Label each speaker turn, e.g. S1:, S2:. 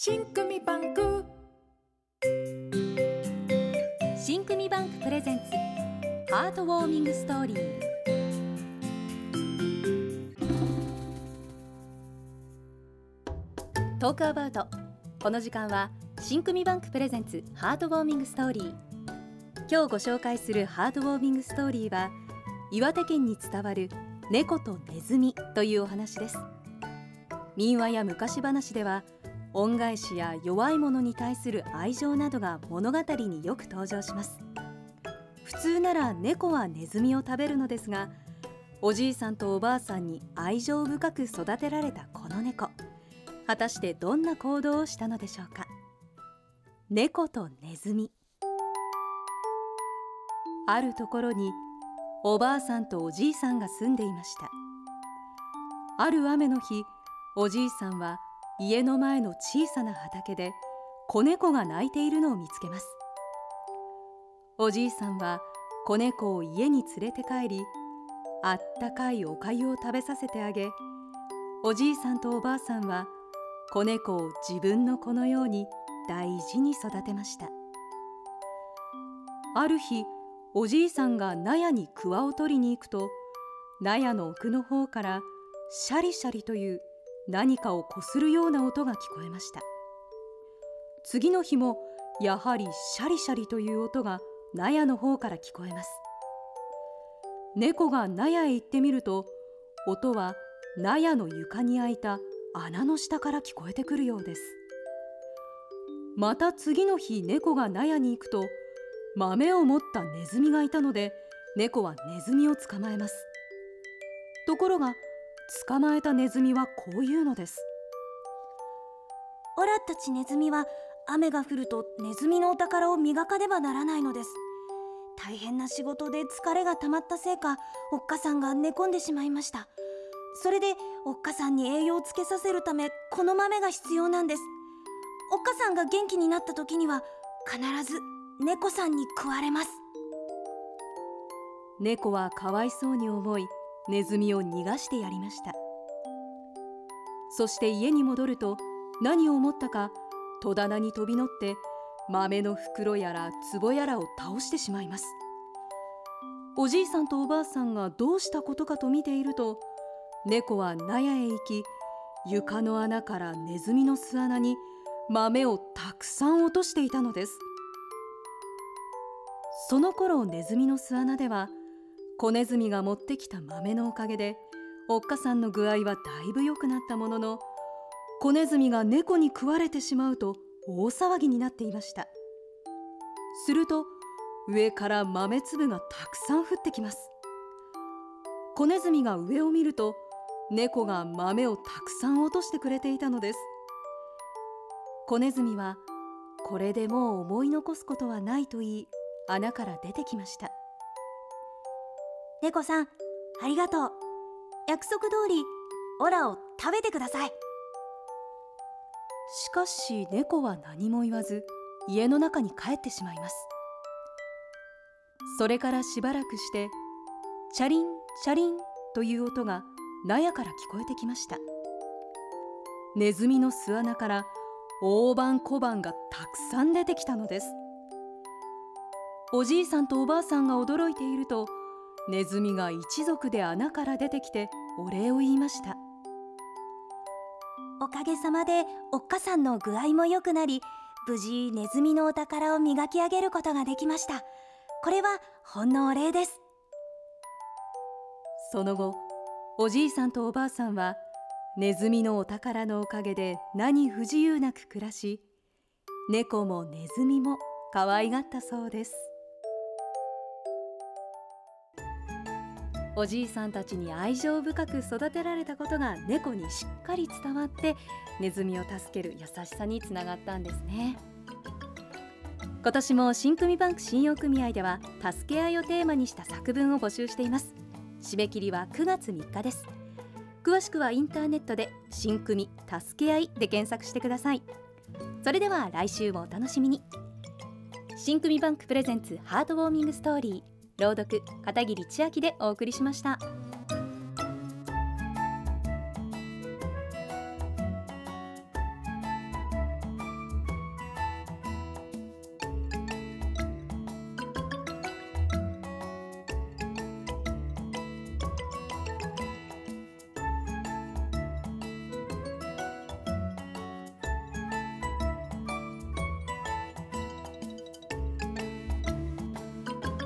S1: 信組バンク。
S2: 信組バンク presents heartwarming story。talk about。この時間は信組バンク presents heartwarming story。今日ご紹介する heartwarming story は岩手県に伝わる猫とネズミというお話です。民話や昔話では恩返しや弱い者に対する愛情などが物語によく登場します。普通なら猫はネズミを食べるのですがおじいさんとおばあさんに愛情深く育てられたこの猫。果たしてどんな行動をしたのでしょうか。猫とネズミ。あるところにおばあさんとおじいさんが住んでいました。ある雨の日おじいさんは家の前の小さな畑で子猫が泣いているのを見つけます。おじいさんは子猫を家に連れて帰りあったかいおかゆを食べさせてあげおじいさんとおばあさんは子猫を自分の子のように大事に育てました。ある日おじいさんが納屋に桑を取りに行くと納屋の奥の方からシャリシャリという何かをこするような音が聞こえました。次の日もやはりシャリシャリという音が納屋の方から聞こえます。猫が納屋へ行ってみると音は納屋の床に開いた穴の下から聞こえてくるようです。また次の日猫が納屋に行くと豆を持ったネズミがいたので猫はネズミを捕まえます。ところが捕まえたネズミはこう言うのです。
S3: オラたちネズミは雨が降るとネズミのお宝を磨かねばならないのです。大変な仕事で疲れが溜まったせいかおっかさんが寝込んでしまいました。それでおっかさんに栄養をつけさせるためこの豆が必要なんです。おっかさんが元気になった時には必ず猫さんに食われます。
S2: 猫はかわいそうに思いネズミを逃がしてやりました。そして家に戻ると何を思ったか戸棚に飛び乗って豆の袋やら壺やらを倒してしまいます。おじいさんとおばあさんがどうしたことかと見ていると猫は納屋へ行き床の穴からネズミの巣穴に豆をたくさん落としていたのです。その頃ネズミの巣穴では子ネズミが持ってきた豆のおかげでおっかさんの具合はだいぶ良くなったものの子ネズミが猫に食われてしまうと大騒ぎになっていました。すると上から豆粒がたくさん降ってきます。子ネズミが上を見ると猫が豆をたくさん落としてくれていたのです。子ネズミはこれでもう思い残すことはないと言い穴から出てきました。
S3: 猫さんありがとう。約束通りオラを食べてください。
S2: しかし猫は何も言わず家の中に帰ってしまいます。それからしばらくしてチャリンチャリンという音が納屋から聞こえてきました。ネズミの巣穴から大判小判がたくさん出てきたのです。おじいさんとおばあさんが驚いているとネズミが一族で穴から出てきてお礼を言いました。
S3: おかげさまでおっかさんの具合も良くなり無事ネズミのお宝を磨き上げることができました。これはほんのお礼です。
S2: その後おじいさんとおばあさんはネズミのお宝のおかげで何不自由なく暮らし猫もネズミも可愛がったそうですおじいさんたちに愛情深く育てられたことが猫にしっかり伝わってネズミを助ける優しさにつながったんですね。今年も新組バンク信用組合では助け合いをテーマにした作文を募集しています。締め切りは9月3日です。詳しくはインターネットで新組助け合いで検索してください。それでは来週もお楽しみに。新組バンクプレゼンツハートウォーミングストーリー。朗読片桐千秋でお送りしました。